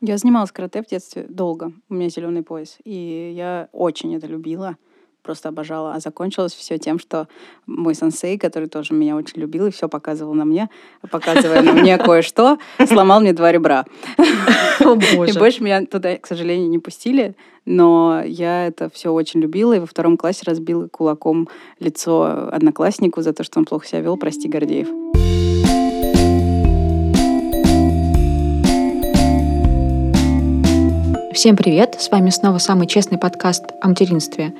Я занималась карате в детстве долго. У меня зеленый пояс. И я очень это любила просто обожала. А закончилось все тем, что мой сенсей, который тоже меня очень любил и все показывал на мне, показывая на мне кое-что, сломал мне два ребра. И больше меня туда, к сожалению, не пустили. Но я это все очень любила, и во втором классе разбила кулаком лицо однокласснику за то, что он плохо себя вел. Прости, Гордеев. Всем привет! С вами снова самый честный подкаст о материнстве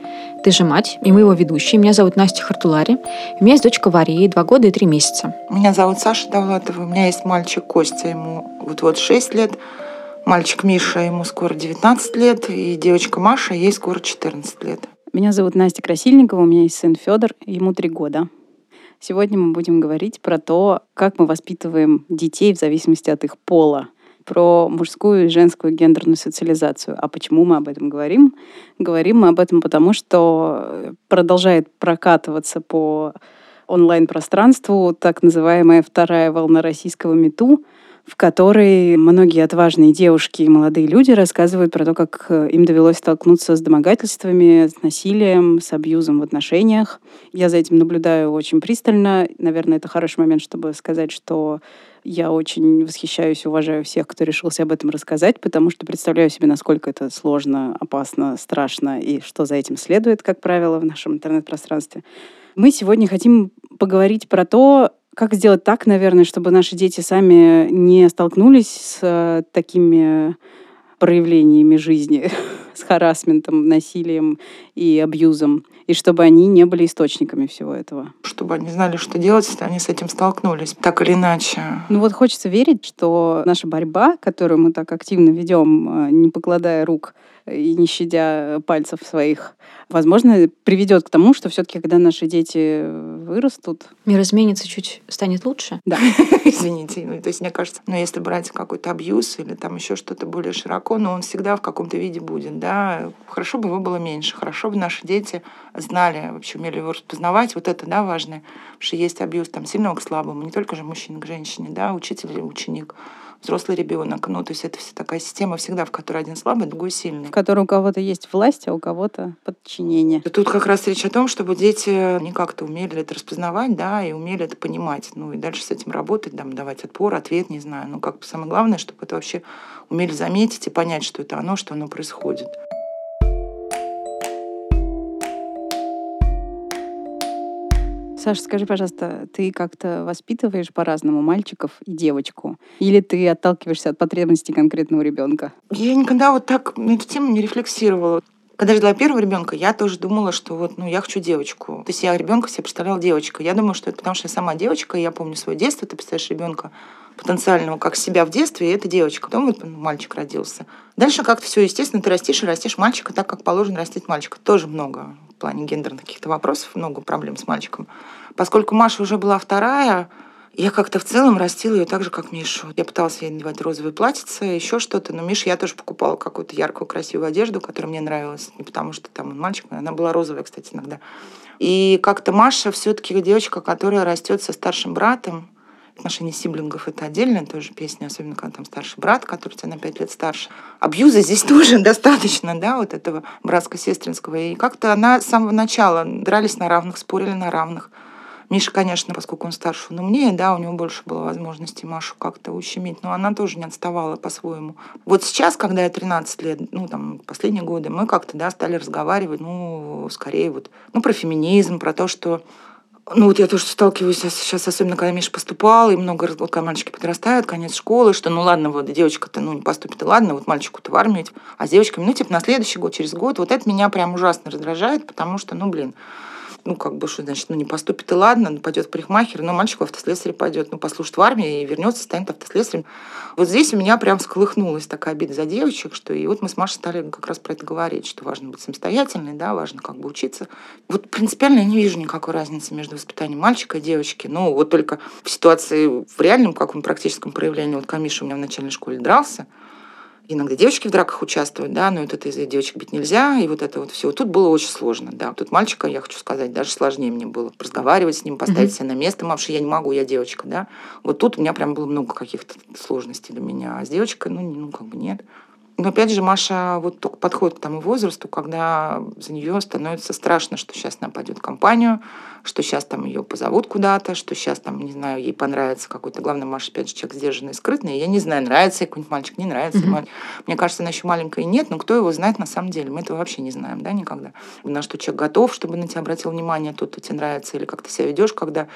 «Ты же мать» и мы его ведущие. Меня зовут Настя Хартулари. У меня есть дочка Варя, ей два года и три месяца. Меня зовут Саша Давлатова. У меня есть мальчик Костя, ему вот-вот 6 лет. Мальчик Миша, ему скоро 19 лет. И девочка Маша, ей скоро 14 лет. Меня зовут Настя Красильникова, у меня есть сын Федор, ему три года. Сегодня мы будем говорить про то, как мы воспитываем детей в зависимости от их пола – про мужскую и женскую гендерную социализацию. А почему мы об этом говорим? Говорим мы об этом потому, что продолжает прокатываться по онлайн-пространству так называемая вторая волна российского МИТУ, в которой многие отважные девушки и молодые люди рассказывают про то, как им довелось столкнуться с домогательствами, с насилием, с абьюзом в отношениях. Я за этим наблюдаю очень пристально. Наверное, это хороший момент, чтобы сказать, что я очень восхищаюсь уважаю всех, кто решился об этом рассказать, потому что представляю себе, насколько это сложно, опасно, страшно и что за этим следует, как правило, в нашем интернет-пространстве. Мы сегодня хотим поговорить про то, как сделать так, наверное, чтобы наши дети сами не столкнулись с такими проявлениями жизни, с харасментом, насилием и абьюзом, и чтобы они не были источниками всего этого. Чтобы они знали, что делать, если они с этим столкнулись, так или иначе. Ну вот хочется верить, что наша борьба, которую мы так активно ведем, э, не покладая рук и не щадя пальцев своих, возможно, приведет к тому, что все-таки, когда наши дети вырастут... Мир изменится, чуть станет лучше. Да. Извините. Ну, то есть, мне кажется, ну, если брать какой-то абьюз или там еще что-то более широко, но он всегда в каком-то виде будет, да. Хорошо бы его было меньше, хорошо бы наши дети знали, вообще умели его распознавать. Вот это, да, важно. Потому что есть абьюз там сильного к слабому, не только же мужчина к женщине, да, учитель или ученик взрослый ребенок. Ну, то есть это вся такая система всегда, в которой один слабый, другой сильный. В которой у кого-то есть власть, а у кого-то подчинение. Тут как раз речь о том, чтобы дети не как-то умели это распознавать, да, и умели это понимать. Ну, и дальше с этим работать, там, давать отпор, ответ, не знаю. Ну, как бы самое главное, чтобы это вообще умели заметить и понять, что это оно, что оно происходит. Саша, скажи, пожалуйста, ты как-то воспитываешь по-разному мальчиков и девочку? Или ты отталкиваешься от потребностей конкретного ребенка? Я никогда вот так на эту тему не рефлексировала. Когда родила первого ребенка, я тоже думала, что вот, ну, я хочу девочку. То есть я ребенка себе представляла девочкой. Я думаю, что это потому, что я сама девочка, и я помню свое детство, ты представляешь ребенка потенциального, как себя в детстве, и это девочка. Потом вот мальчик родился. Дальше как-то все естественно, ты растишь и растишь мальчика так, как положено растить мальчика. Тоже много в плане гендерных каких-то вопросов, много проблем с мальчиком. Поскольку Маша уже была вторая, я как-то в целом растила ее так же, как Мишу. Я пыталась ей надевать розовые платьица, еще что-то. Но Миша я тоже покупала какую-то яркую, красивую одежду, которая мне нравилась. Не потому что там он мальчик, она была розовая, кстати, иногда. И как-то Маша все-таки девочка, которая растет со старшим братом. Отношения сиблингов — это отдельная тоже песня, особенно когда там старший брат, который тебя на пять лет старше. Абьюза здесь тоже достаточно, да, вот этого братско-сестринского. И как-то она с самого начала дрались на равных, спорили на равных. Миша, конечно, поскольку он старше, он умнее, да, у него больше было возможности Машу как-то ущемить, но она тоже не отставала по-своему. Вот сейчас, когда я 13 лет, ну, там, последние годы, мы как-то, да, стали разговаривать, ну, скорее вот, ну, про феминизм, про то, что ну вот я тоже сталкиваюсь сейчас, особенно когда Миша поступал, и много раз, вот, когда мальчики подрастают, конец школы, что ну ладно, вот девочка-то ну не поступит, и ладно, вот мальчику-то в армию, а с девочками, ну типа на следующий год, через год, вот это меня прям ужасно раздражает, потому что, ну блин, ну, как бы, что значит, ну, не поступит и ладно, ну, пойдет в парикмахер, но мальчик в автослесаре пойдет, ну, послужит в армии и вернется, станет автослесарем. Вот здесь у меня прям сколыхнулась такая обида за девочек, что и вот мы с Машей стали как раз про это говорить, что важно быть самостоятельной, да, важно как бы учиться. Вот принципиально я не вижу никакой разницы между воспитанием мальчика и девочки. Ну, вот только в ситуации в реальном каком практическом проявлении, вот Камиша у меня в начальной школе дрался, Иногда девочки в драках участвуют, да, но вот это из-за девочек бить нельзя, и вот это вот все. Тут было очень сложно, да. Тут мальчика, я хочу сказать, даже сложнее мне было разговаривать с ним, поставить mm-hmm. себя на место, что я не могу, я девочка, да. Вот тут у меня прям было много каких-то сложностей для меня, а с девочкой, ну, ну как бы нет. Но опять же, Маша вот только подходит к тому возрасту, когда за нее становится страшно, что сейчас она пойдет в компанию, что сейчас там ее позовут куда-то, что сейчас там, не знаю, ей понравится какой-то. Главное, Маша, опять же, человек сдержанный и скрытный. Я не знаю, нравится ей какой-нибудь мальчик, не нравится. Mm-hmm. Мальчик. Мне кажется, она еще маленькая и нет, но кто его знает на самом деле? Мы этого вообще не знаем, да, никогда. На что человек готов, чтобы на тебя обратил внимание, тот, кто тебе нравится, или как ты себя ведешь, когда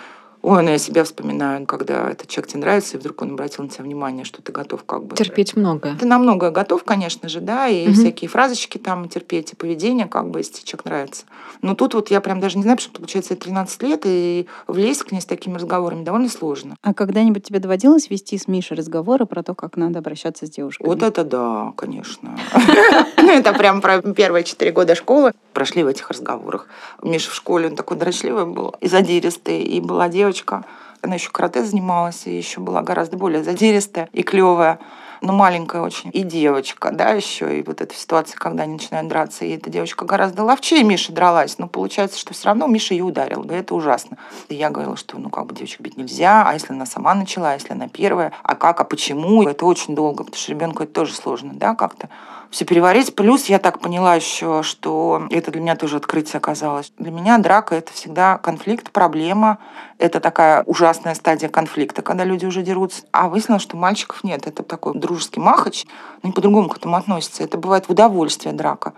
Ой, ну я себя вспоминаю, когда этот человек тебе нравится, и вдруг он обратил на тебя внимание, что ты готов как бы... Терпеть много. Ты на многое готов, конечно же, да, и угу. всякие фразочки там терпеть, и поведение, как бы, если человек нравится. Но тут вот я прям даже не знаю, потому что, получается, 13 лет, и влезть к ней с такими разговорами довольно сложно. А когда-нибудь тебе доводилось вести с Мишей разговоры про то, как надо обращаться с девушкой? Вот это да, конечно. Ну, это прям про первые четыре года школы прошли в этих разговорах. Миша в школе, он такой дрочливый был и задиристый, и была девочка, она еще карате занималась, и еще была гораздо более задиристая и клевая но маленькая очень, и девочка, да, еще, и вот эта ситуация, когда они начинают драться, и эта девочка гораздо ловчее Миша дралась, но получается, что все равно Миша ее ударил, и это ужасно. И я говорила, что, ну, как бы девочек бить нельзя, а если она сама начала, а если она первая, а как, а почему, это очень долго, потому что ребенку это тоже сложно, да, как-то все переварить. Плюс я так поняла еще, что это для меня тоже открытие оказалось. Для меня драка — это всегда конфликт, проблема. Это такая ужасная стадия конфликта, когда люди уже дерутся. А выяснилось, что мальчиков нет. Это такой дружеский махач. Но не по-другому к этому относится. Это бывает в удовольствие драка.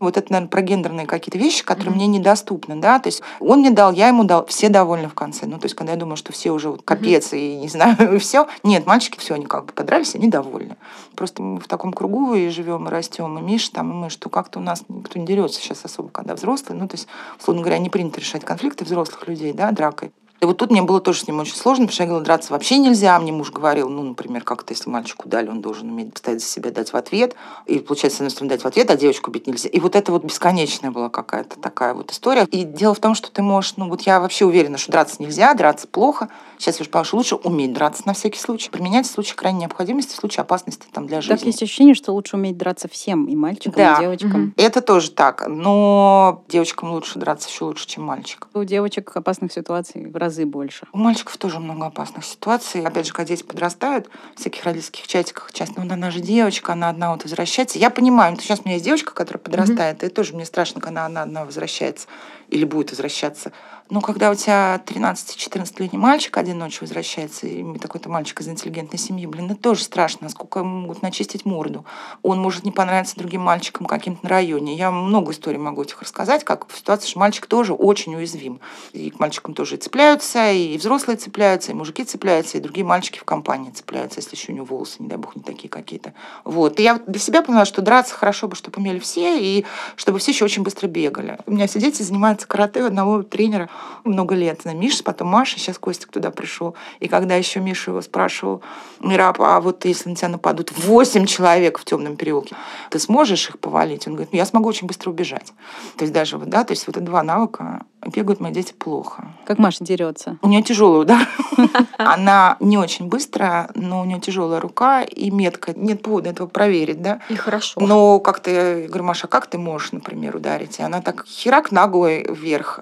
Вот это, наверное, про гендерные какие-то вещи, которые mm-hmm. мне недоступны, да, то есть он мне дал, я ему дал, все довольны в конце. Ну, то есть, когда я думаю, что все уже вот капец mm-hmm. и не знаю, и все, нет, мальчики все, они как бы подрались, они довольны. Просто мы в таком кругу и живем, и растем, и Миша там, и мы, что как-то у нас никто не дерется сейчас особо, когда взрослые, ну, то есть, условно говоря, не принято решать конфликты взрослых людей, да, дракой. И вот тут мне было тоже с ним очень сложно, потому что я говорила, драться вообще нельзя. Мне муж говорил, ну, например, как-то, если мальчику дали, он должен уметь стоять за себя, дать в ответ. И, получается, с одной стороны, дать в ответ, а девочку бить нельзя. И вот это вот бесконечная была какая-то такая вот история. И дело в том, что ты можешь, ну, вот я вообще уверена, что драться нельзя, драться плохо. Сейчас я уже поняла, что лучше уметь драться на всякий случай. Применять в случае крайней необходимости, в случае опасности там, для жизни. Так есть ощущение, что лучше уметь драться всем, и мальчикам, да. и девочкам. Угу. Это тоже так. Но девочкам лучше драться еще лучше, чем мальчикам. У девочек опасных ситуаций в разы больше. У мальчиков тоже много опасных ситуаций. Опять же, когда дети подрастают, в всяких родительских чатиках часто, ну, она же девочка, она одна вот возвращается. Я понимаю, ну, сейчас у меня есть девочка, которая подрастает, mm-hmm. и тоже мне страшно, когда она одна возвращается или будет возвращаться. Но когда у тебя 13-14-летний мальчик один ночью возвращается, и такой-то мальчик из интеллигентной семьи, блин, это тоже страшно, насколько ему могут начистить морду. Он может не понравиться другим мальчикам каким-то на районе. Я много историй могу этих рассказать, как в ситуации, что мальчик тоже очень уязвим. И к мальчикам тоже и цепляются, и взрослые цепляются, и мужики цепляются, и другие мальчики в компании цепляются, если еще у него волосы, не дай бог, не такие какие-то. Вот. И я для себя поняла, что драться хорошо бы, чтобы умели все, и чтобы все еще очень быстро бегали. У меня все дети занимаются карате у одного тренера много лет. На Миша, потом Маша, сейчас Костик туда пришел. И когда еще Миша его спрашивал, Мираб, а вот если на тебя нападут восемь человек в темном переулке, ты сможешь их повалить? Он говорит, ну, я смогу очень быстро убежать. То есть даже вот, да, то есть вот это два навыка бегают мои дети плохо. Как Маша дерется? У нее тяжелый удар. Она не очень быстрая, но у нее тяжелая рука и метка. Нет повода этого проверить, да? И хорошо. Но как-то, я говорю, Маша, а как ты можешь, например, ударить? И она так херак ногой вверх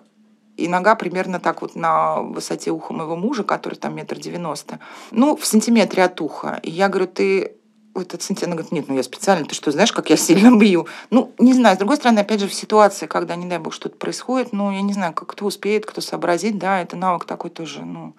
и нога примерно так вот на высоте уха моего мужа, который там метр девяносто, ну, в сантиметре от уха. И я говорю, ты этот сантиметр, говорит, нет, ну я специально, ты что, знаешь, как я сильно бью? Ну, не знаю, с другой стороны, опять же, в ситуации, когда, не дай бог, что-то происходит, ну, я не знаю, как кто успеет, кто сообразит, да, это навык такой тоже, ну,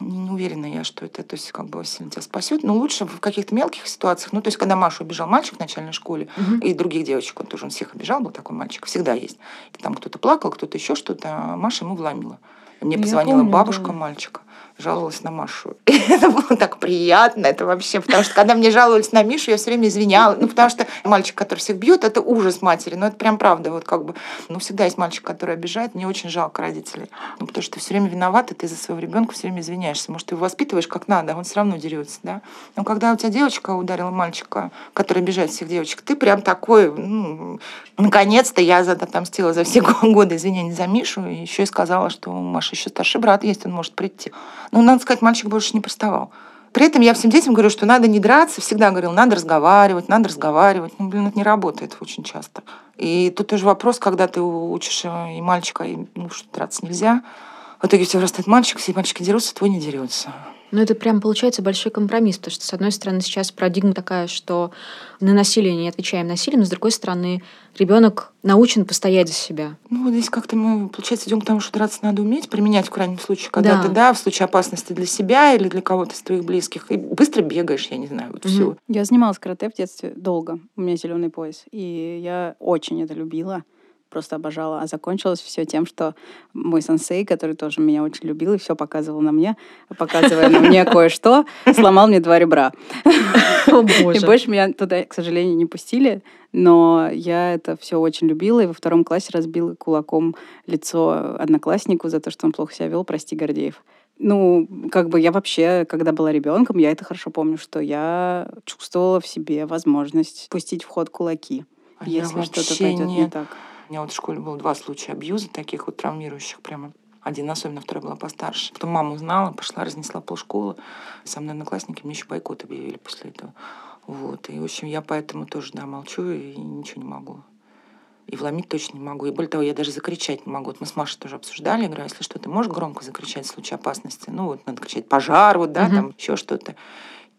не уверена я, что это, то есть, как бы сильно тебя спасет. Но лучше в каких-то мелких ситуациях. Ну, то есть, когда Машу обижал мальчик в начальной школе, угу. и других девочек, он тоже он всех обижал, был такой мальчик, всегда есть. И там кто-то плакал, кто-то еще что-то, а Маша ему вломила. Мне позвонила помню, бабушка да. мальчика жаловалась на Машу. И это было так приятно, это вообще, потому что когда мне жаловались на Мишу, я все время извиняла, ну, потому что мальчик, который всех бьет, это ужас матери, ну, это прям правда, вот как бы, ну, всегда есть мальчик, который обижает, мне очень жалко родителей, ну, потому что ты все время виноват, и ты за своего ребенка все время извиняешься, может, ты его воспитываешь как надо, а он все равно дерется, да. Но когда у тебя девочка ударила мальчика, который обижает всех девочек, ты прям такой, ну, наконец-то я отомстила за все годы извинения за Мишу, и еще и сказала, что у Маши еще старший брат есть, он может прийти. Ну, надо сказать, мальчик больше не приставал. При этом я всем детям говорю, что надо не драться, всегда говорил, надо разговаривать, надо разговаривать. Ну, блин, это не работает очень часто. И тут тоже вопрос, когда ты учишь э, и мальчика, и ну, что драться нельзя. В итоге все вырастает мальчик, все мальчики дерутся, твой не дерется. Ну, это прям получается большой компромисс, потому что, с одной стороны, сейчас парадигма такая, что на насилие не отвечаем насилием, но с другой стороны, ребенок научен постоять за себя. Ну, вот здесь как-то мы, получается, идем к тому, что драться надо уметь, применять в крайнем случае, когда да. ты, да, в случае опасности для себя или для кого-то из твоих близких, и быстро бегаешь, я не знаю, вот угу. все. Я занималась карате в детстве долго, у меня зеленый пояс, и я очень это любила просто обожала. А закончилось все тем, что мой сенсей, который тоже меня очень любил и все показывал на мне, показывая на мне кое-что, сломал мне два ребра. И больше меня туда, к сожалению, не пустили. Но я это все очень любила, и во втором классе разбила кулаком лицо однокласснику за то, что он плохо себя вел, прости, Гордеев. Ну, как бы я вообще, когда была ребенком, я это хорошо помню, что я чувствовала в себе возможность пустить в ход кулаки, а если что-то пойдет не так. У меня вот в школе было два случая абьюза, таких вот травмирующих прямо. Один особенно, второй была постарше. Потом мама узнала, пошла, разнесла полшколы. Со мной одноклассники мне еще бойкот объявили после этого. Вот. И, в общем, я поэтому тоже, да, молчу и ничего не могу. И вломить точно не могу. И более того, я даже закричать не могу. Вот мы с Машей тоже обсуждали. Я говорю, а если что, ты можешь громко закричать в случае опасности? Ну, вот надо кричать пожар, вот, да, угу. там еще что-то.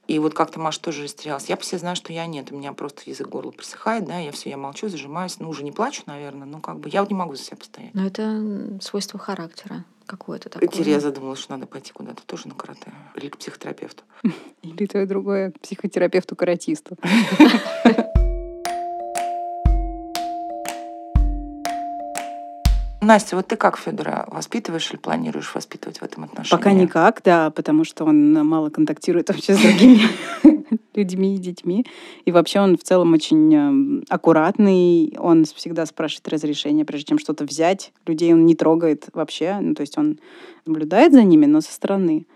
И вот как-то Маша тоже растерялась. Я по себе знаю, что я нет. У меня просто язык горло присыхает, да, я все, я молчу, зажимаюсь. Ну, уже не плачу, наверное, но как бы я вот не могу за себя постоять. Но это свойство характера какое-то такое. Тереза думала, что надо пойти куда-то тоже на карате. Или к психотерапевту. Или то и другое, психотерапевту-каратисту. Настя, вот ты как Федора воспитываешь или планируешь воспитывать в этом отношении? Пока никак, да, потому что он мало контактирует вообще с другими людьми и детьми. И вообще он в целом очень эм, аккуратный, он всегда спрашивает разрешение, прежде чем что-то взять. Людей он не трогает вообще, ну, то есть он наблюдает за ними, но со стороны.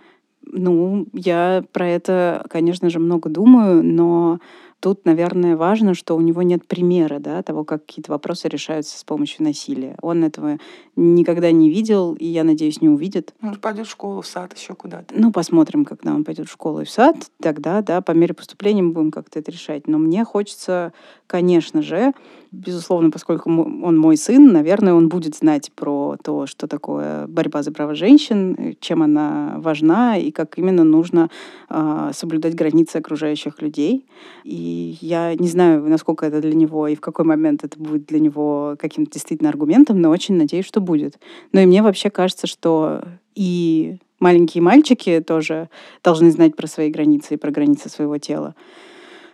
Ну, я про это, конечно же, много думаю, но Тут, наверное, важно, что у него нет примера да, того, как какие-то вопросы решаются с помощью насилия. Он этого никогда не видел, и, я надеюсь, не увидит. Он пойдет в школу, в сад, еще куда-то. Ну, посмотрим, когда он пойдет в школу и в сад. Тогда, да, по мере поступления мы будем как-то это решать. Но мне хочется, конечно же, безусловно, поскольку он мой сын, наверное, он будет знать про то, что такое борьба за права женщин, чем она важна и как именно нужно э, соблюдать границы окружающих людей. И я не знаю, насколько это для него и в какой момент это будет для него каким-то действительно аргументом, но очень надеюсь, что будет. Но и мне вообще кажется, что и маленькие мальчики тоже должны знать про свои границы и про границы своего тела.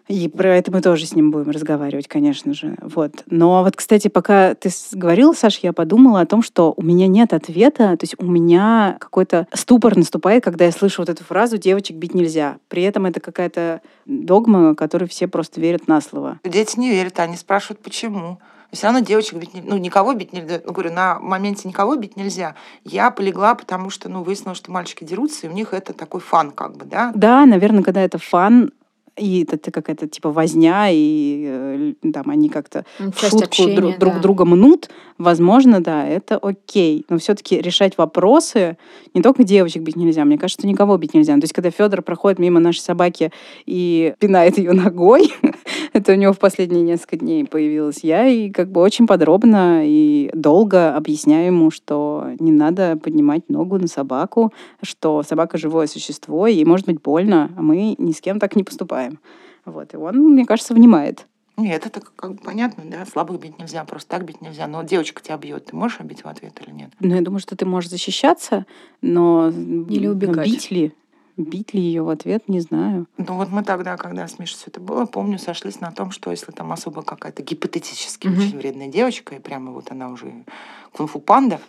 И про это мы тоже с ним будем разговаривать, конечно же. Вот. Но вот, кстати, пока ты говорил, Саш, я подумала о том, что у меня нет ответа, то есть у меня какой-то ступор наступает, когда я слышу вот эту фразу «девочек бить нельзя». При этом это какая-то догма, которой все просто верят на слово. Дети не верят, они спрашивают, почему. Все равно девочек бить нельзя. Ну, никого бить нельзя. Говорю, на моменте никого бить нельзя. Я полегла, потому что, ну, выяснилось, что мальчики дерутся, и у них это такой фан, как бы, да? Да, наверное, когда это фан, и это какая-то типа возня, и э, там они как-то в шутку общения, друг, друг друга мнут, возможно, да, это окей. Но все-таки решать вопросы не только девочек бить нельзя, мне кажется, никого бить нельзя. То есть, когда Федор проходит мимо нашей собаки и пинает ее ногой, это у него в последние несколько дней появилось, я и как бы очень подробно и долго объясняю ему, что не надо поднимать ногу на собаку, что собака живое существо, ей может быть больно, а мы ни с кем так не поступаем знаем. Вот. И он, мне кажется, внимает. Нет, это как бы понятно, да, слабых бить нельзя, просто так бить нельзя. Но девочка тебя бьет, ты можешь бить в ответ или нет? Ну, я думаю, что ты можешь защищаться, но... Или убегать. Бить ли? Бить ли ее в ответ, не знаю. Ну вот мы тогда, когда с Мишей все это было, помню, сошлись на том, что если там особо какая-то гипотетически угу. очень вредная девочка, и прямо вот она уже кунг-фу панда,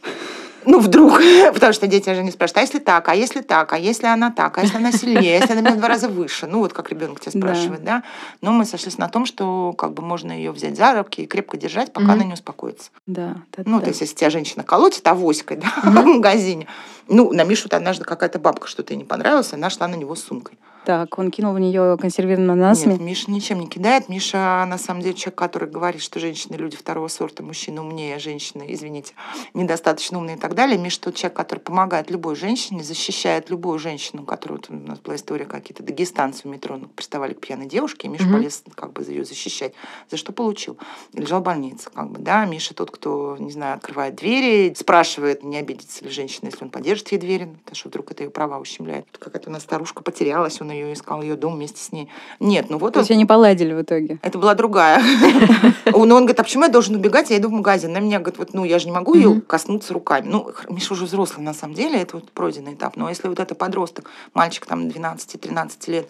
ну, вдруг, потому что дети же не спрашивают, а если так, а если так, а если она так, а если она сильнее, если она меня в два раза выше, ну, вот как ребенок тебя спрашивает, да. да? Но мы сошлись на том, что как бы можно ее взять за руки и крепко держать, пока mm-hmm. она не успокоится. Да, да. Ну, да. то есть, если тебя женщина колотит авоськой, да, mm-hmm. в магазине, ну, на Мишу однажды какая-то бабка что-то ей не понравилось, она шла на него с сумкой. Так, он кинул в нее консервированную ананасами. Нет, Миша ничем не кидает. Миша, на самом деле, человек, который говорит, что женщины люди второго сорта, мужчины умнее, женщины, извините, недостаточно умные и так далее. Миша тот человек, который помогает любой женщине, защищает любую женщину, которую вот, у нас была история какие-то дагестанцы в метро приставали к пьяной девушке, и Миша Мгм. полез как бы ее защищать. За что получил? Лежал в больнице, как бы, да. Миша тот, кто, не знаю, открывает двери, спрашивает, не обидится ли женщина, если он поддержит ей двери, потому что вдруг это ее права ущемляет. Какая-то у нас старушка потерялась, он ее искал, ее дом вместе с ней. Нет, ну вот То он есть они поладили в итоге. это была другая. Но он говорит, а почему я должен убегать? Я иду в магазин. На меня говорит, вот, ну, я же не могу ее коснуться руками. Ну, Миша уже взрослый, на самом деле, это вот пройденный этап. Но если вот это подросток, мальчик там 12-13 лет,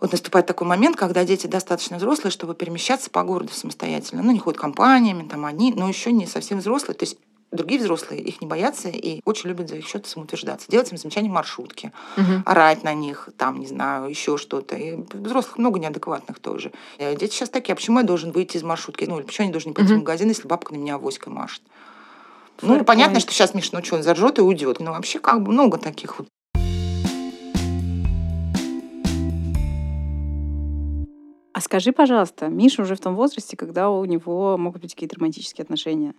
вот наступает такой момент, когда дети достаточно взрослые, чтобы перемещаться по городу самостоятельно. Ну, не ходят компаниями, там одни, но еще не совсем взрослые. То есть другие взрослые их не боятся и очень любят за их счет самоутверждаться. Делать им замечания в маршрутке Мгм. орать на них, там, не знаю, еще что-то. И взрослых много неадекватных тоже. Э, Дети сейчас такие, а почему я должен выйти из маршрутки? Ну, или почему я не должен пойти Мгм. в магазин, если бабка на меня авоськой машет? Fair Ну, понятно, что сейчас Миша, ну что, он заржет и уйдет. Но вообще как бы много таких вот. А скажи, пожалуйста, Миша уже в том возрасте, когда у него могут быть какие-то романтические отношения.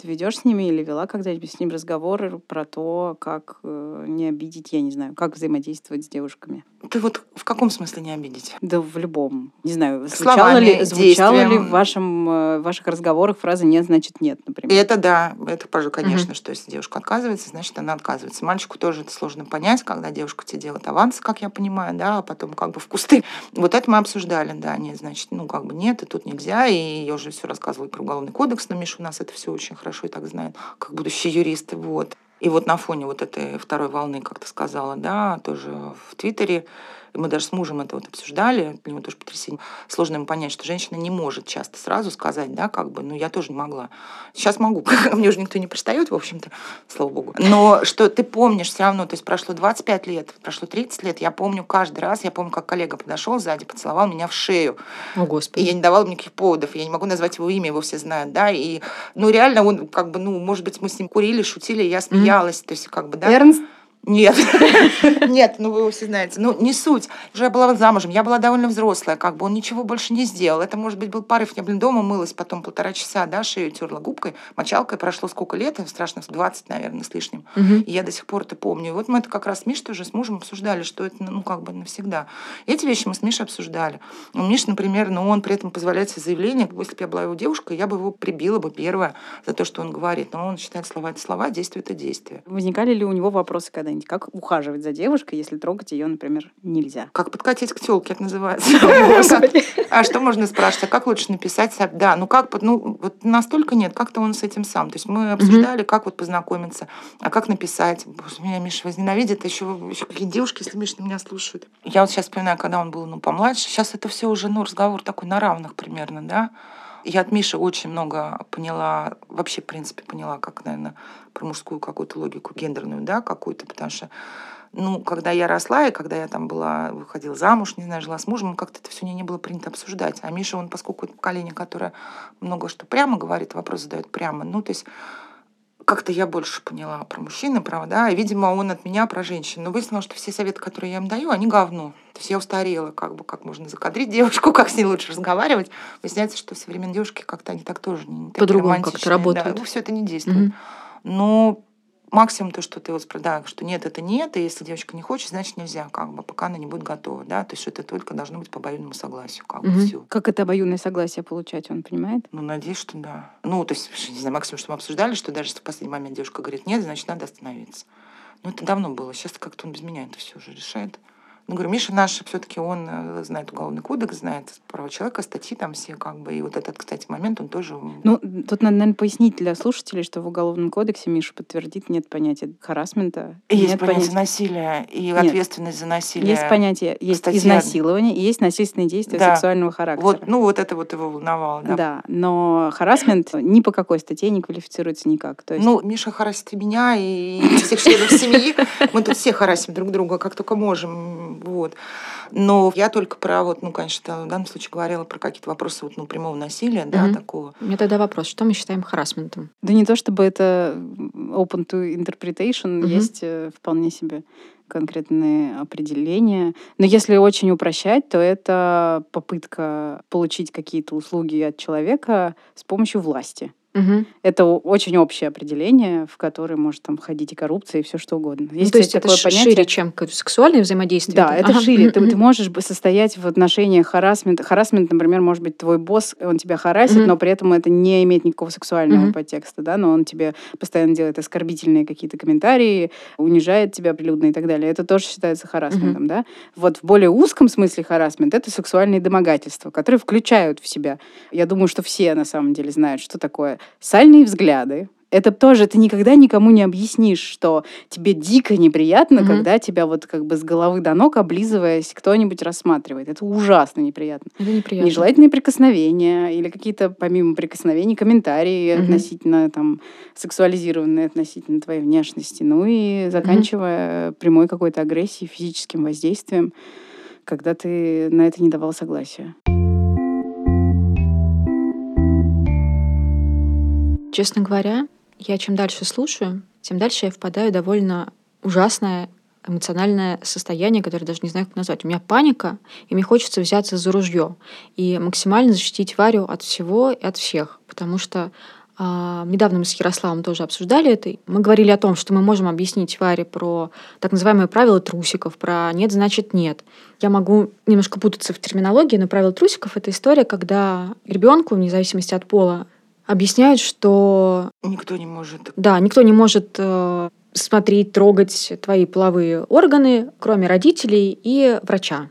Ты ведешь с ними или вела когда-нибудь с ним разговоры про то, как э, не обидеть, я не знаю, как взаимодействовать с девушками? Ты вот в каком смысле не обидеть? Да в любом. Не знаю, звучало Словами, ли, звучало ли в, вашем, э, в ваших разговорах фраза «нет, значит нет», например? это да, это, пожалуй, конечно, что если девушка отказывается, значит, она отказывается. Мальчику тоже это сложно понять, когда девушка тебе делает аванс, как я понимаю, да, а потом как бы в кусты. Вот это мы обсуждали, да, нет, значит, ну, как бы нет, и тут нельзя, и я уже все рассказывала про уголовный кодекс, но Миша у нас это все очень хорошо и так знает, как будущий юрист, вот. И вот на фоне вот этой второй волны, как ты сказала, да, тоже в Твиттере, мы даже с мужем это вот обсуждали, для него тоже потрясение. Сложно ему понять, что женщина не может часто сразу сказать, да, как бы, ну, я тоже не могла. Сейчас могу. Мне уже никто не пристает, в общем-то, слава богу. Но что ты помнишь все равно, то есть прошло 25 лет, прошло 30 лет, я помню каждый раз, я помню, как коллега подошел сзади, поцеловал меня в шею. О, И Господи. я не давала ему никаких поводов, я не могу назвать его имя, его все знают, да, и, ну, реально он, как бы, ну, может быть, мы с ним курили, шутили, я смеялась, то есть, как бы, да. Эрнст? Нет, нет, ну вы все знаете. Ну, не суть. Уже я была замужем, я была довольно взрослая, как бы он ничего больше не сделал. Это, может быть, был порыв. Я, блин, дома мылась потом полтора часа, да, шею терла губкой, мочалкой. Прошло сколько лет? Страшно, 20, наверное, с лишним. Мгм. И я до сих пор это помню. И вот мы это как раз с Мишей тоже с мужем обсуждали, что это, ну, как бы навсегда. Эти вещи мы с Мишей обсуждали. У Миши, например, ну, он при этом позволяет себе заявление, если бы я была его девушкой, я бы его прибила бы первое за то, что он говорит. Но он считает слова это слова, действие это действие. Возникали ли у него вопросы когда-нибудь? Как ухаживать за девушкой, если трогать ее, например, нельзя? Как подкатить к телке, это называется. А что можно спрашивать? А как лучше написать? со- Да, ну как, ну вот настолько нет, как-то он с этим сам. То есть мы обсуждали, как вот познакомиться, а как написать. Меня Миша возненавидит, а еще, какие девушки, если Миша меня слушают. Я вот сейчас вспоминаю, когда он был ну, помладше, сейчас это все уже ну, разговор такой на равных примерно, да. Я от Миши очень много поняла, вообще, в принципе, поняла, как, наверное, про мужскую какую-то логику гендерную, да, какую-то, потому что ну, когда я росла, и когда я там была, выходила замуж, не знаю, жила с мужем, как-то это все не было принято обсуждать. А Миша, он, поскольку это поколение, которое много что прямо говорит, вопрос задает прямо, ну, то есть как-то я больше поняла про мужчин и про, да, и, видимо, он от меня про женщин. Но выяснилось, что все советы, которые я им даю, они говно. То есть я устарела, как бы, как можно закадрить девушку, как с ней лучше разговаривать. Выясняется, что современные девушки как-то они так тоже не По-другому как-то работают. Да, все это не действует. Мгм. Но максимум то, что ты вот да, что нет, это нет, и если девочка не хочет, значит нельзя, как бы, пока она не будет готова, да, то есть это только должно быть по обоюдному согласию, как бы Мгм. все. Как это обоюдное согласие получать, он понимает? Ну, надеюсь, что да. Ну, то есть, не знаю, максимум, что мы обсуждали, что даже если в последний момент девушка говорит нет, значит, надо остановиться. Ну, это давно было. Сейчас как-то он без меня это все уже решает. Ну, говорю, Миша наш все-таки он э, знает уголовный кодекс, знает права человека, статьи там все, как бы. И вот этот, кстати, момент, он тоже... Ну, тут надо, наверное, пояснить для слушателей, что в Уголовном кодексе, Миша подтвердит, нет понятия харасмента. есть нет понятие понятия- насилия и Нет. ответственность за насилие. Есть понятие, есть статья- изнасилование и есть насильственные действия Да. сексуального характера. Вот, ну, вот это вот его волновало, да. Да. но харасмент ни по какой статье не квалифицируется никак. То есть Ну, Миша харасит и меня, и всех членов семьи. Мы тут все харасим друг друга, как только можем. Вот. Но я только про, вот, ну, конечно, в данном случае говорила про какие-то вопросы вот, ну, прямого насилия, да, такого. У меня тогда вопрос, что мы считаем харасментом? Да не то чтобы это open to interpretation, Мгм. есть э, вполне себе конкретные определения. Но если очень упрощать, то это попытка получить какие-то услуги от человека с помощью власти. Мгм. Это очень общее определение, в которое может там входить и коррупция, и все что угодно. Ну, Есть, то есть это такое понятие. шире, чем сексуальное взаимодействие? Да, это Ага. шире. Ты, ты можешь состоять в отношениях харасмента. Харасмент, например, может быть твой босс, он тебя харасит, Мгм. но при этом это не имеет никакого сексуального Мгм. подтекста, да, но он тебе постоянно делает оскорбительные какие-то комментарии, унижает тебя прилюдно и так далее. Это тоже считается харасментом, да. Вот в более узком смысле харасмент это сексуальные домогательства, которые включают в себя. Я думаю, что все на самом деле знают, что такое сальные взгляды. Это тоже ты никогда никому не объяснишь, что тебе дико неприятно, Мгм. когда тебя вот как бы с головы до ног, облизываясь, кто-нибудь рассматривает. Это ужасно неприятно. Это неприятно. Нежелательные прикосновения или какие-то, помимо прикосновений, комментарии Мгм. относительно там сексуализированные относительно твоей внешности. Ну и заканчивая прямой какой-то агрессией, физическим воздействием, когда ты на это не давал согласия. Честно говоря, я чем дальше слушаю, тем дальше я впадаю в довольно ужасное эмоциональное состояние, которое даже не знаю, как назвать. У меня паника, и мне хочется взяться за ружье и максимально защитить Варю от всего и от всех. Потому что а, недавно мы с Ярославом тоже обсуждали это. Мы говорили о том, что мы можем объяснить Варе про так называемые правила трусиков, про «нет, значит нет». Я могу немножко путаться в терминологии, но правила трусиков — это история, когда ребенку, вне зависимости от пола, объясняют, что Никто не может. да, никто не может э, смотреть, трогать твои половые органы, кроме родителей и врача.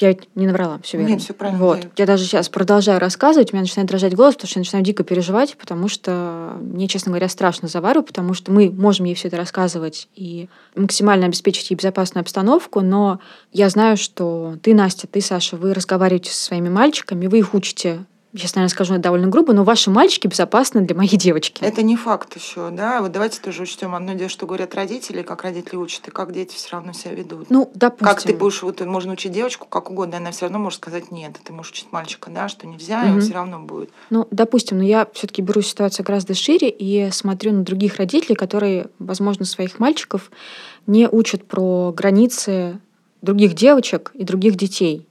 Я ведь не наврала, все верно. Нет, все правильно. Вот. да. Я даже сейчас продолжаю рассказывать, у меня начинает дрожать голос, потому что я начинаю дико переживать, потому что мне, честно говоря, страшно за Варю, потому что мы можем ей все это рассказывать и максимально обеспечить ей безопасную обстановку, но я знаю, что ты, Настя, ты, Саша, вы разговариваете со своими мальчиками, вы их учите Сейчас, наверное, скажу это довольно грубо, но ваши мальчики безопасны для моей девочки. Это не факт еще, да. Вот давайте тоже учтем одно дело, что говорят родители, как родители учат, и как дети все равно себя ведут. Ну, допустим. Как ты будешь, вот можно учить девочку как угодно, она все равно может сказать нет. Ты можешь учить мальчика, да, что нельзя, и Мгм. он все равно будет. Ну, допустим, но я все-таки беру ситуацию гораздо шире и смотрю на других родителей, которые, возможно, своих мальчиков не учат про границы других девочек и других детей.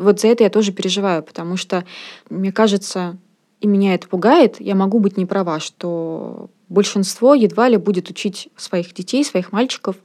Вот за это я тоже переживаю, потому что, мне кажется, и меня это пугает, я могу быть не права, что большинство едва ли будет учить своих детей, своих мальчиков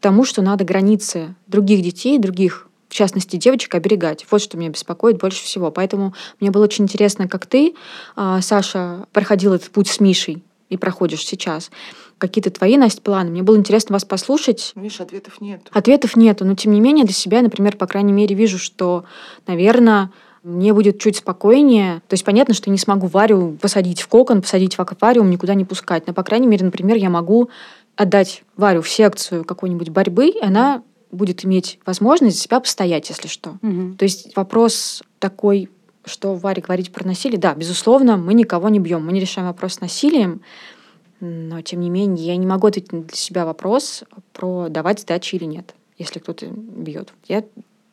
тому, что надо границы других детей, других в частности, девочек оберегать. Вот что меня беспокоит больше всего. Поэтому мне было очень интересно, как ты, а, Саша, проходил этот путь с Мишей и проходишь сейчас. Какие-то твои, Настя, планы. Мне было интересно вас послушать. Видишь, ответов нет. Ответов нету, но тем не менее для себя, например, по крайней мере, вижу, что, наверное, мне будет чуть спокойнее. То есть понятно, что я не смогу Варю посадить в кокон, посадить в аквариум, никуда не пускать. Но, по крайней мере, например, я могу отдать Варю в секцию какой-нибудь борьбы, и она будет иметь возможность за себя постоять, если что. Мгм. То есть вопрос такой, что Варе говорить про насилие, да, безусловно, мы никого не бьем, мы не решаем вопрос с насилием, но тем не менее я не могу ответить для себя вопрос про давать сдачи или нет, если кто-то бьет. Я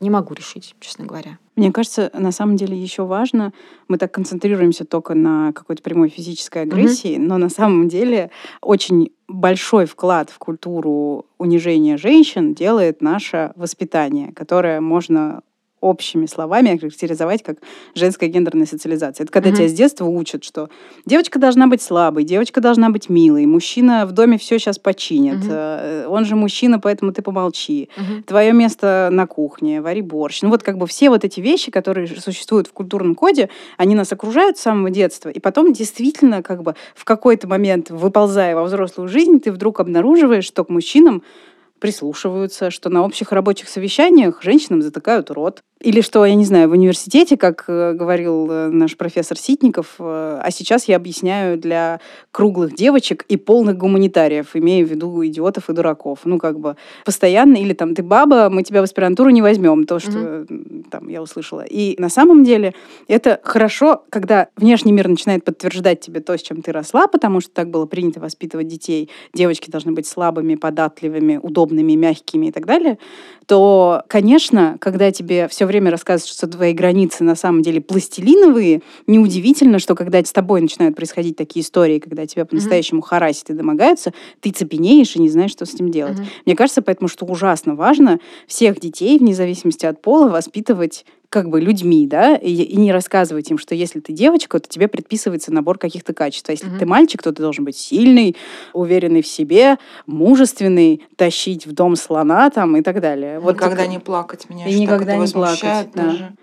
не могу решить, честно говоря. Мне кажется, на самом деле еще важно, мы так концентрируемся только на какой-то прямой физической агрессии, но на самом деле очень большой вклад в культуру унижения женщин делает наше воспитание, которое можно общими словами охарактеризовать как женская гендерная социализация. Это когда Мгм. тебя с детства учат, что девочка должна быть слабой, девочка должна быть милой, мужчина в доме все сейчас починит, Мгм. э, он же мужчина, поэтому ты помолчи Мгм. твое место на кухне, вари борщ. Ну вот как бы все вот эти вещи, которые существуют в культурном коде, они нас окружают с самого детства. И потом действительно как бы в какой-то момент, выползая во взрослую жизнь, ты вдруг обнаруживаешь, что к мужчинам прислушиваются, что на общих рабочих совещаниях женщинам затыкают рот. Или что, я не знаю, в университете, как э, говорил э, наш профессор Ситников, э, а сейчас я объясняю для круглых девочек и полных гуманитариев, имея в виду идиотов и дураков. Ну, как бы постоянно, или там ты баба, мы тебя в аспирантуру не возьмем, то, что м, там я услышала. И на самом деле это хорошо, когда внешний мир начинает подтверждать тебе то, с чем ты росла, потому что так было принято воспитывать детей. Девочки должны быть слабыми, податливыми, удобными, мягкими и так далее. То, конечно, когда тебе все время рассказывают, что твои границы на самом деле пластилиновые, неудивительно, что когда с тобой начинают происходить такие истории, когда тебя по-настоящему mm-hmm. харасят и домогаются, ты цепенеешь и не знаешь, что с этим делать. Mm-hmm. Мне кажется, поэтому, что ужасно важно всех детей, вне зависимости от пола, воспитывать как бы людьми, да, и, и не рассказывать им, что если ты девочка, то тебе предписывается набор каких-то качеств. А если mm-hmm. ты мальчик, то ты должен быть сильный, уверенный в себе, мужественный, тащить в дом слона там и так далее. Вот никогда так... не плакать меня. И никогда не плакать. Да.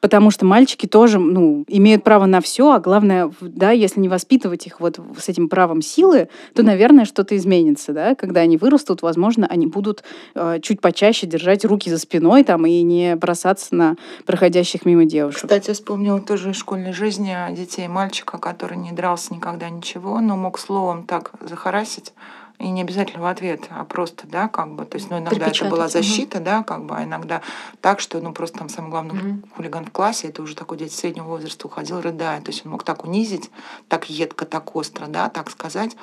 Потому что мальчики тоже, ну, имеют право на все, а главное, да, если не воспитывать их вот с этим правом силы, то, наверное, что-то изменится, да. Когда они вырастут, возможно, они будут э, чуть почаще держать руки за спиной там и не бросаться на проходящих мимо девушек. Кстати, вспомнила тоже из школьной жизни детей мальчика, который не дрался никогда ничего, но мог словом так захарасить и не обязательно в ответ, а просто, да, как бы, то есть, ну, иногда это была защита, угу. да, как бы, а иногда так, что, ну, просто там самый главный угу. хулиган в классе, это уже такой дети среднего возраста уходил, рыдая, то есть он мог так унизить, так едко, так остро, да, так сказать,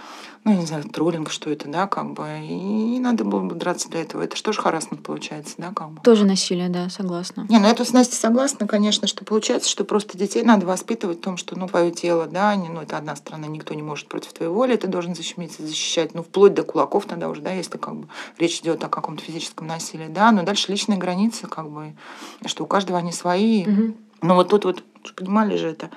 ну, я не знаю, троллинг, что это, да, как бы, и, надо было бы драться для этого, это что же харасмент получается, да, как бы. Тоже насилие, да, согласна. Не, ну, это с Настей согласна, конечно, что получается, что просто детей надо воспитывать в том, что, ну, твое тело, да, не, ну, это одна сторона, никто не может против твоей воли, ты должен защемиться, защищать, ну, вплоть вплоть до кулаков тогда уже, да, если как бы речь идет о каком-то физическом насилии, да, но дальше личные границы, как бы, что у каждого они свои. Угу. Но вот тут вот, понимали же это,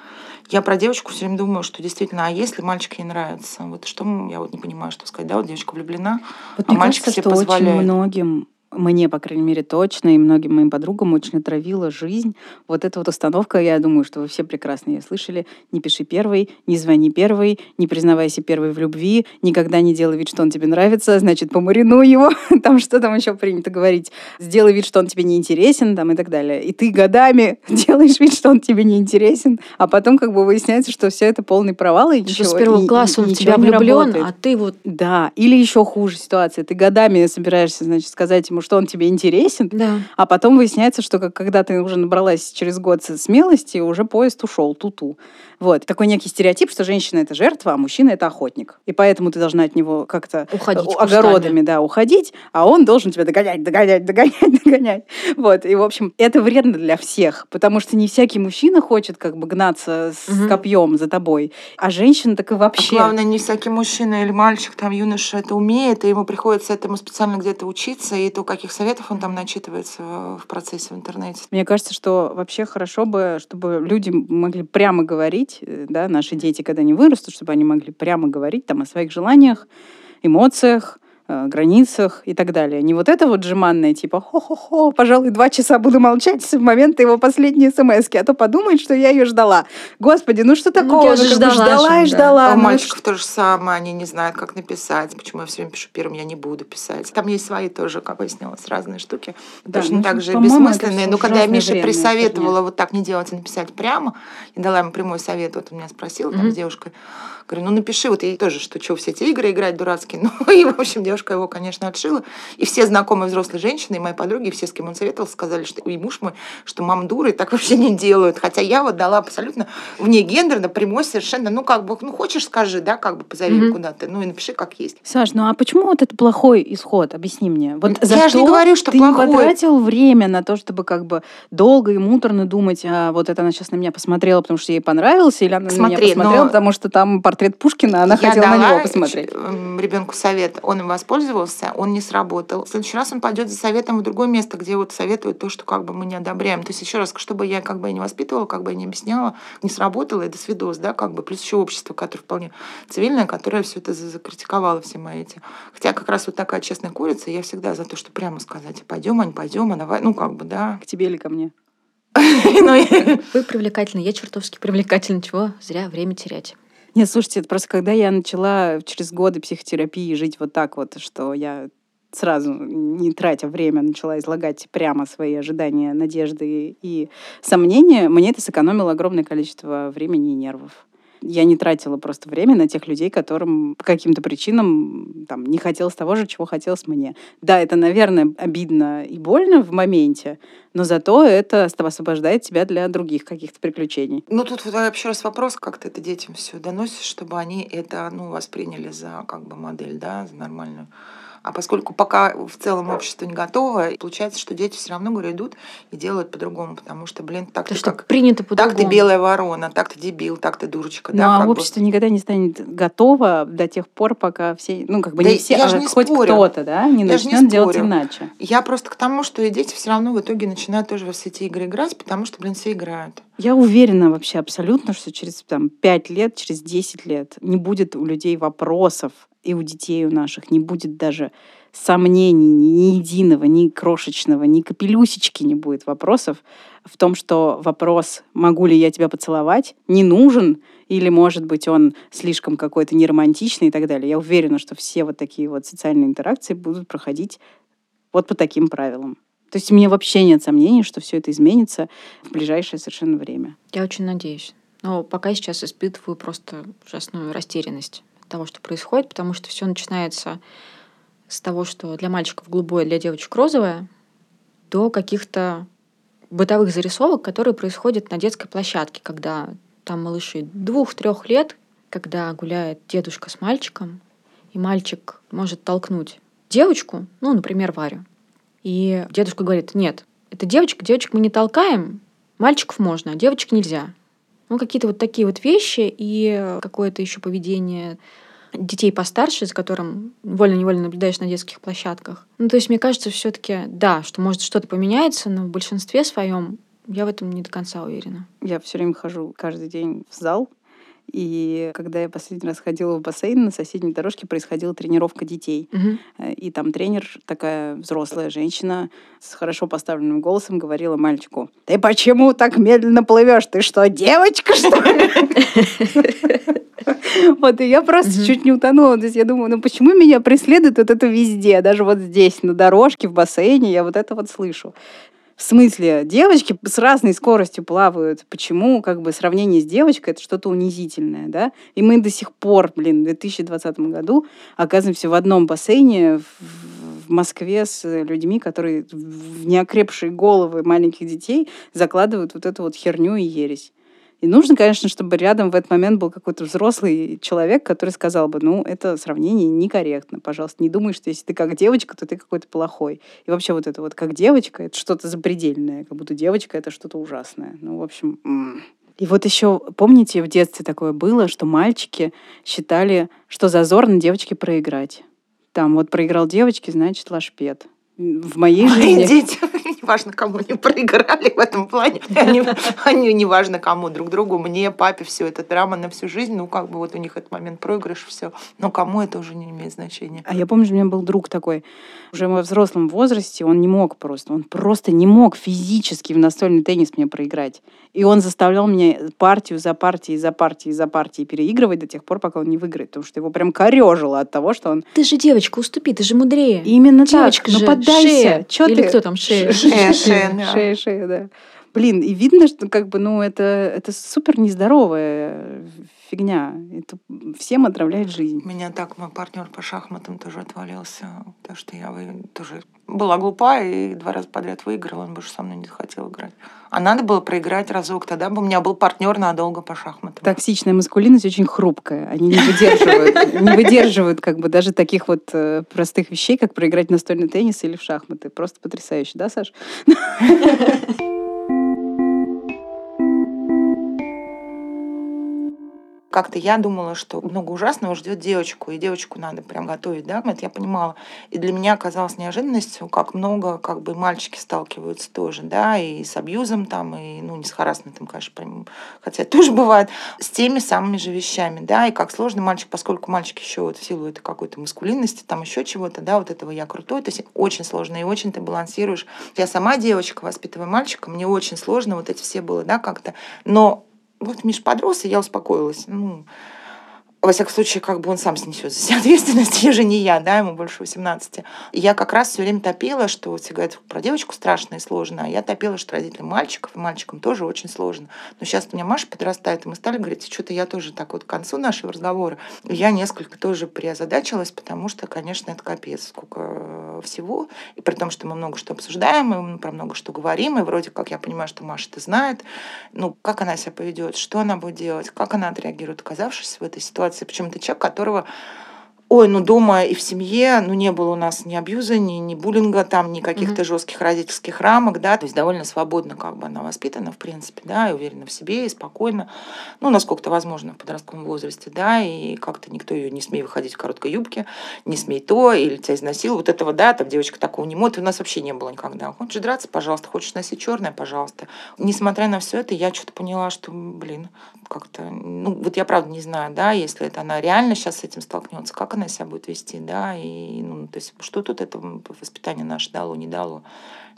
я про девочку все время думаю, что действительно, а если мальчик ей нравится, вот что я вот не понимаю, что сказать, да, вот девочка влюблена, вот а мальчик кажется, себе что позволяет. Очень многим мне, по крайней мере, точно, и многим моим подругам очень отравила жизнь. Вот эта вот установка, я думаю, что вы все прекрасно ее слышали. Не пиши первый, не звони первый, не признавайся первый в любви, никогда не делай вид, что он тебе нравится, значит, помаринуй его. Там что там еще принято говорить? Сделай вид, что он тебе не интересен, там и так далее. И ты годами делаешь вид, что он тебе не интересен, а потом как бы выясняется, что все это полный провал, и ничего. С первого класса он в тебя влюблен, а ты вот... Да, или еще хуже ситуация. Ты годами собираешься, значит, сказать ему, ему, что он тебе интересен, да. а потом выясняется, что когда ты уже набралась через год смелости, уже поезд ушел, ту-ту. Вот. Такой некий стереотип, что женщина — это жертва, а мужчина — это охотник. И поэтому ты должна от него как-то уходить огородами да, уходить, а он должен тебя догонять, догонять, догонять, догонять. Вот. И, в общем, это вредно для всех, потому что не всякий мужчина хочет как бы гнаться с угу. копьем за тобой, а женщина так и вообще... А главное, не всякий мужчина или мальчик, там, юноша это умеет, и ему приходится этому специально где-то учиться, и то, каких советов он там начитывается в процессе в интернете. Мне кажется, что вообще хорошо бы, чтобы люди могли прямо говорить, э, да, наши дети, когда они вырастут, чтобы они могли прямо говорить там о своих желаниях, эмоциях, Э, границах и так далее. Не вот это вот жеманное, типа, хо-хо-хо, пожалуй, два часа буду молчать в момент его последней смс а то подумает, что я ее ждала. Господи, ну что ну, такого? Ну, я же ждала, ждала и ждала. Да. А у ну, мальчиков то же самое, они не знают, как написать. Почему я все время пишу первым, я не буду писать. Там есть свои тоже, как выяснилось, разные штуки. Да, Точно ну, так же бессмысленные. Но когда я Мише присоветовала вот так не делать, а написать прямо, и дала ему прямой совет, вот он меня спросил, там, mm-hmm. с девушкой, говорю, ну напиши, вот ей тоже, что что, все эти игры играть дурацкие. Ну и, в общем, девушка его, конечно, отшила. И все знакомые взрослые женщины, и мои подруги, все, с кем он советовал, сказали, что и муж мой, что мам дуры так вообще не делают. Хотя я вот дала абсолютно вне гендерно, прямой совершенно, ну как бы, ну хочешь, скажи, да, как бы позови mm-hmm. куда-то, ну и напиши, как есть. Саш, ну а почему вот это плохой исход? Объясни мне. Вот за я же не говорю, что ты плохой. потратил время на то, чтобы как бы долго и муторно думать, а вот это она сейчас на меня посмотрела, потому что ей понравился, или она Смотри, на меня посмотрела, потому что там портрет Пушкина, она хотела на него посмотреть. ребенку совет, он им воспользовался, он не сработал. В следующий раз он пойдет за советом в другое место, где вот советуют то, что как бы мы не одобряем. То есть еще раз, чтобы я как бы не воспитывала, как бы я не объясняла, не сработало, и до свидос, да, как бы. Плюс еще общество, которое вполне цивильное, которое все это закритиковало все мои эти. Хотя как раз вот такая честная курица, я всегда за то, что прямо сказать, пойдем, а не пойдем, а давай, ну как бы, да. К тебе или ко мне? Ну, Вы привлекательны, я чертовски привлекательна. Чего зря время терять. Нет, слушайте, это просто когда я начала через годы психотерапии жить вот так вот, что я сразу, не тратя время, начала излагать прямо свои ожидания, надежды и сомнения, мне это сэкономило огромное количество времени и нервов я не тратила просто время на тех людей, которым по каким-то причинам там, не хотелось того же, чего хотелось мне. Да, это, наверное, обидно и больно в моменте, но зато это освобождает тебя для других каких-то приключений. Ну, тут вообще раз вопрос, как ты это детям все доносишь, чтобы они это ну, восприняли за как бы модель, да, за нормальную. А поскольку пока в целом общество не готово, получается, что дети все равно, говорю, идут и делают по-другому, потому что, блин, так То, ты что как... принято по-другому. Так ты белая ворона, так ты дебил, так ты дурочка. Ну, да, а как бы. общество никогда не станет готово до тех пор, пока все, ну, как бы Да не все, я а же не хоть спорю. кто-то, да, не Я же не начнет делать иначе. Я просто к тому, что и дети все равно в итоге начинают тоже во все эти игры играть, потому что, блин, все играют. Я уверена вообще абсолютно, что через там, 5 лет, через 10 лет не будет у людей вопросов, и у детей у наших не будет даже сомнений ни, единого, ни крошечного, ни капелюсечки не будет вопросов в том, что вопрос «могу ли я тебя поцеловать?» не нужен, или, может быть, он слишком какой-то неромантичный и так далее. Я уверена, что все вот такие вот социальные интеракции будут проходить вот по таким правилам. То есть у меня вообще нет сомнений, что все это изменится в ближайшее совершенно время. Я очень надеюсь. Но пока сейчас испытываю просто ужасную растерянность того, что происходит, потому что все начинается с того, что для мальчиков голубое, для девочек розовое, до каких-то бытовых зарисовок, которые происходят на детской площадке, когда там малыши двух-трех лет, когда гуляет дедушка с мальчиком, и мальчик может толкнуть девочку, ну, например, Варю. И дедушка говорит, нет, это девочка, девочек мы не толкаем, мальчиков можно, а девочек нельзя. Ну, какие-то вот такие вот вещи и какое-то еще поведение детей постарше, за которым вольно-невольно наблюдаешь на детских площадках. Ну, то есть, мне кажется, все таки да, что может что-то поменяется, но в большинстве своем я в этом не до конца уверена. Я все время хожу каждый день в зал, и когда я последний раз ходила в бассейн, на соседней дорожке происходила тренировка детей. Э, И там тренер, такая взрослая женщина с хорошо поставленным голосом, говорила мальчику, «Ты почему так медленно плывешь? Ты что, девочка, что ли?» Вот, и я просто Мгм. чуть не утонула. То есть я думаю, ну почему меня преследует вот это везде? Даже вот здесь, на дорожке, в бассейне, я вот это вот слышу. В смысле, девочки с разной скоростью плавают. Почему как бы сравнение с девочкой это что-то унизительное, да? И мы до сих пор, блин, в 2020 году оказываемся в одном бассейне в, Москве с людьми, которые в неокрепшие головы маленьких детей закладывают вот эту вот херню и ересь. И нужно, конечно, чтобы рядом в этот момент был какой-то взрослый человек, который сказал бы, ну, это сравнение некорректно, пожалуйста, не думай, что если ты как девочка, то ты какой-то плохой. И вообще вот это вот как девочка, это что-то запредельное, как будто девочка — это что-то ужасное. Ну, в общем... м. И вот еще, помните, в детстве такое было, что мальчики считали, что зазорно девочке проиграть. Там вот проиграл девочке, значит, лашпед. В моей Мои жизни... дети, неважно кому, они проиграли в этом плане. Они, они неважно кому, друг другу, мне, папе, все это драма на всю жизнь. Ну, как бы вот у них этот момент проигрыш, все. Но кому это уже не имеет значения. А я помню, что у меня был друг такой, уже во взрослом возрасте, он не мог просто, он просто не мог физически в настольный теннис мне проиграть. И он заставлял меня партию за партией, за партией, за партией переигрывать до тех пор, пока он не выиграет, потому что его прям корежило от того, что он Ты же девочка, уступи, ты же мудрее. именно Девочка так. же, Ну поддайся. шея. Чё Или ты? кто там, шея? Шея, шея, да. Шея, шея, да. Блин, и видно, что как бы, ну, это, это супер нездоровая фигня. Это всем отравляет жизнь. Меня так мой партнер по шахматам тоже отвалился, потому что я тоже была глупа и два раза подряд выиграла, он больше со мной не захотел играть. А надо было проиграть разок, тогда бы у меня был партнер надолго по шахматам. Токсичная маскулинность очень хрупкая. Они не выдерживают, не выдерживают как бы даже таких вот э, простых вещей, как проиграть настольный теннис или в шахматы. Просто потрясающе, да, Саш? Как-то я думала, что много ужасного ждет девочку, и девочку надо прям готовить, да, это я понимала. И для меня оказалось неожиданностью, как много как бы мальчики сталкиваются тоже, да, и с абьюзом там, и, ну, не с харассментом, конечно, прям, хотя это тоже бывает, с теми самыми же вещами, да, и как сложно мальчик, поскольку мальчик еще вот в силу этой какой-то маскулинности, там еще чего-то, да, вот этого я крутой, то есть очень сложно, и очень ты балансируешь. Я сама девочка, воспитывая мальчика, мне очень сложно вот эти все было, да, как-то, но вот Миш подрос, и я успокоилась. Ну, во всяком случае, как бы он сам снесет за себя ответственность, я же не я, да, ему больше 18. И я как раз все время топила, что все говорят про девочку страшно и сложно, а я топила, что родителям мальчиков и мальчикам тоже очень сложно. Но сейчас у меня Маша подрастает, и мы стали говорить, что-то я тоже так вот к концу нашего разговора, я несколько тоже приозадачилась, потому что, конечно, это капец, сколько всего, и при том, что мы много что обсуждаем, и про много что говорим, и вроде как я понимаю, что Маша это знает, ну, как она себя поведет, что она будет делать, как она отреагирует, оказавшись в этой ситуации. Причем это человек, которого Ой, ну дома и в семье, ну не было у нас ни абьюза, ни, ни буллинга, там, ни каких-то mm-hmm. жестких родительских рамок, да, то есть довольно свободно как бы она воспитана, в принципе, да, и уверена в себе, и спокойно, ну, насколько-то возможно в подростковом возрасте, да, и как-то никто ее не смей выходить в короткой юбке, не смей то, или тебя изнасиловал, вот этого, да, там девочка такого не может, у нас вообще не было никогда. Хочешь драться, пожалуйста, хочешь носить черное, пожалуйста. Несмотря на все это, я что-то поняла, что, блин, как-то, ну, вот я правда не знаю, да, если это она реально сейчас с этим столкнется, как она себя будет вести, да, и, ну, то есть, что тут это воспитание наше дало, не дало.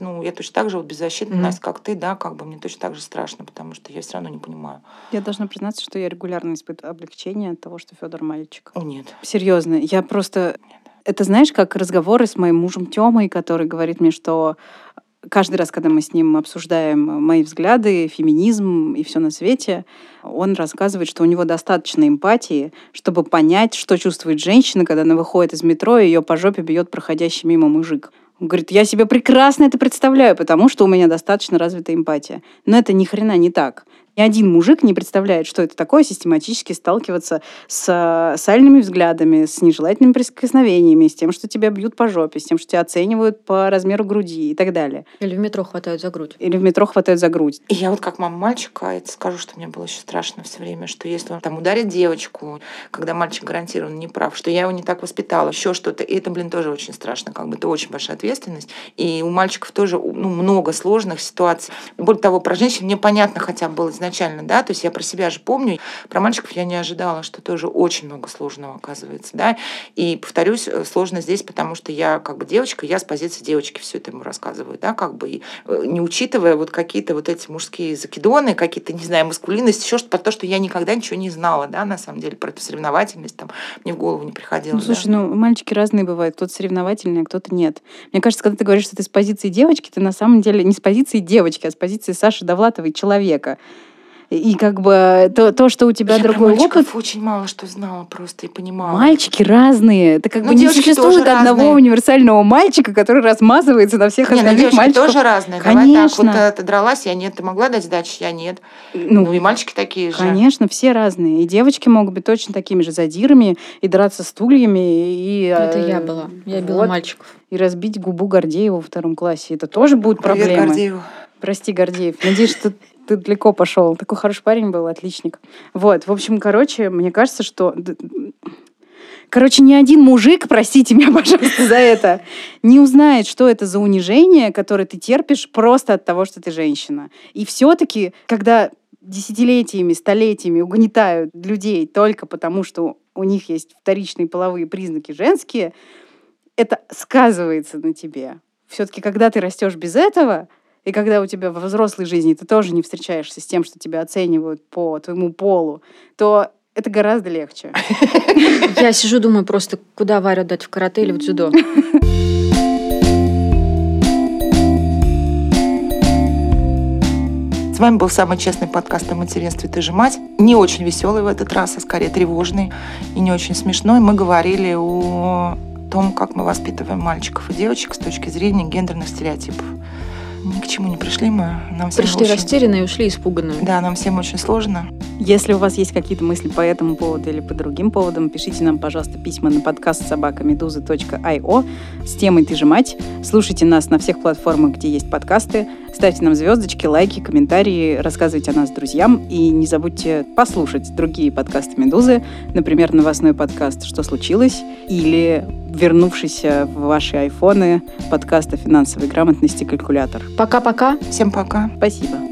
Ну, я точно так же вот беззащитна, mm-hmm. Настя, как ты, да, как бы мне точно так же страшно, потому что я все равно не понимаю. Я должна признаться, что я регулярно испытываю облегчение от того, что Федор мальчик. О, нет. Серьезно, я просто... Нет. Это знаешь, как разговоры с моим мужем Тёмой, который говорит мне, что каждый раз, когда мы с ним обсуждаем мои взгляды, феминизм и все на свете, он рассказывает, что у него достаточно эмпатии, чтобы понять, что чувствует женщина, когда она выходит из метро, и ее по жопе бьет проходящий мимо мужик. Он говорит, я себе прекрасно это представляю, потому что у меня достаточно развита эмпатия. Но это ни хрена не так. Ни один мужик не представляет, что это такое систематически сталкиваться с сальными взглядами, с нежелательными прикосновениями, с тем, что тебя бьют по жопе, с тем, что тебя оценивают по размеру груди и так далее. Или в метро хватают за грудь. Или в метро хватают за грудь. И я вот как мама мальчика, это скажу, что мне было еще страшно все время, что если он там ударит девочку, когда мальчик гарантированно не прав, что я его не так воспитала, еще что-то, и это, блин, тоже очень страшно, как бы это очень большая ответственность. И у мальчиков тоже ну, много сложных ситуаций. Более того, про женщин мне понятно хотя бы было изначально, да, то есть я про себя же помню, про мальчиков я не ожидала, что тоже очень много сложного оказывается, да, и повторюсь, э, сложно здесь, потому что я как бы девочка, я с позиции девочки все это ему рассказываю, да, как бы, и, э, не учитывая вот какие-то вот эти мужские закидоны, какие-то, не знаю, маскулинность, еще что-то, то, что я никогда ничего не знала, да, на самом деле, про эту соревновательность там мне в голову не приходило. Ну, слушай, да. ну, мальчики разные бывают, кто-то соревновательный, а кто-то нет. Мне кажется, когда ты говоришь, что ты с позиции девочки, ты на самом деле не с позиции девочки, а с позиции Саши Довлатовой человека. И как бы то, то что у тебя я другой опыт... очень мало что знала просто и понимала. Мальчики разные. Это как ну, бы не существует одного разные. универсального мальчика, который размазывается на всех не, ну, остальных мальчиков. тоже разные. Конечно. Давай так, вот ты дралась, я нет. Ты могла дать сдачи, я нет. Ну, ну и мальчики такие же. Конечно, все разные. И девочки могут быть точно такими же задирами, и драться стульями, и... Это я была. Я била вот. мальчиков. И разбить губу Гордеева во втором классе. Это тоже будет Привет, проблемой. Гордееву. Прости, Гордеев. Надеюсь, что ты далеко пошел. Такой хороший парень был, отличник. Вот, в общем, короче, мне кажется, что... Короче, ни один мужик, простите меня, пожалуйста, за это, не узнает, что это за унижение, которое ты терпишь просто от того, что ты женщина. И все-таки, когда десятилетиями, столетиями угнетают людей только потому, что у них есть вторичные половые признаки женские, это сказывается на тебе. Все-таки, когда ты растешь без этого, и когда у тебя во взрослой жизни ты тоже не встречаешься с тем, что тебя оценивают по твоему полу, то это гораздо легче. Я сижу, думаю просто, куда Варю дать, в карате или в дзюдо? С вами был самый честный подкаст о материнстве «Ты же мать». Не очень веселый в этот раз, а скорее тревожный и не очень смешной. Мы говорили о том, как мы воспитываем мальчиков и девочек с точки зрения гендерных стереотипов ни к чему не пришли мы. Нам пришли очень... растерянные и ушли испуганные. Да, нам всем очень сложно. Если у вас есть какие-то мысли по этому поводу или по другим поводам, пишите нам, пожалуйста, письма на подкаст собакамедуза.io с темой «Ты же мать». Слушайте нас на всех платформах, где есть подкасты. Ставьте нам звездочки, лайки, комментарии, рассказывайте о нас друзьям. И не забудьте послушать другие подкасты «Медузы», например, новостной подкаст «Что случилось?» или вернувшийся в ваши айфоны подкаст о финансовой грамотности «Калькулятор». Пока-пока. Всем пока. Спасибо.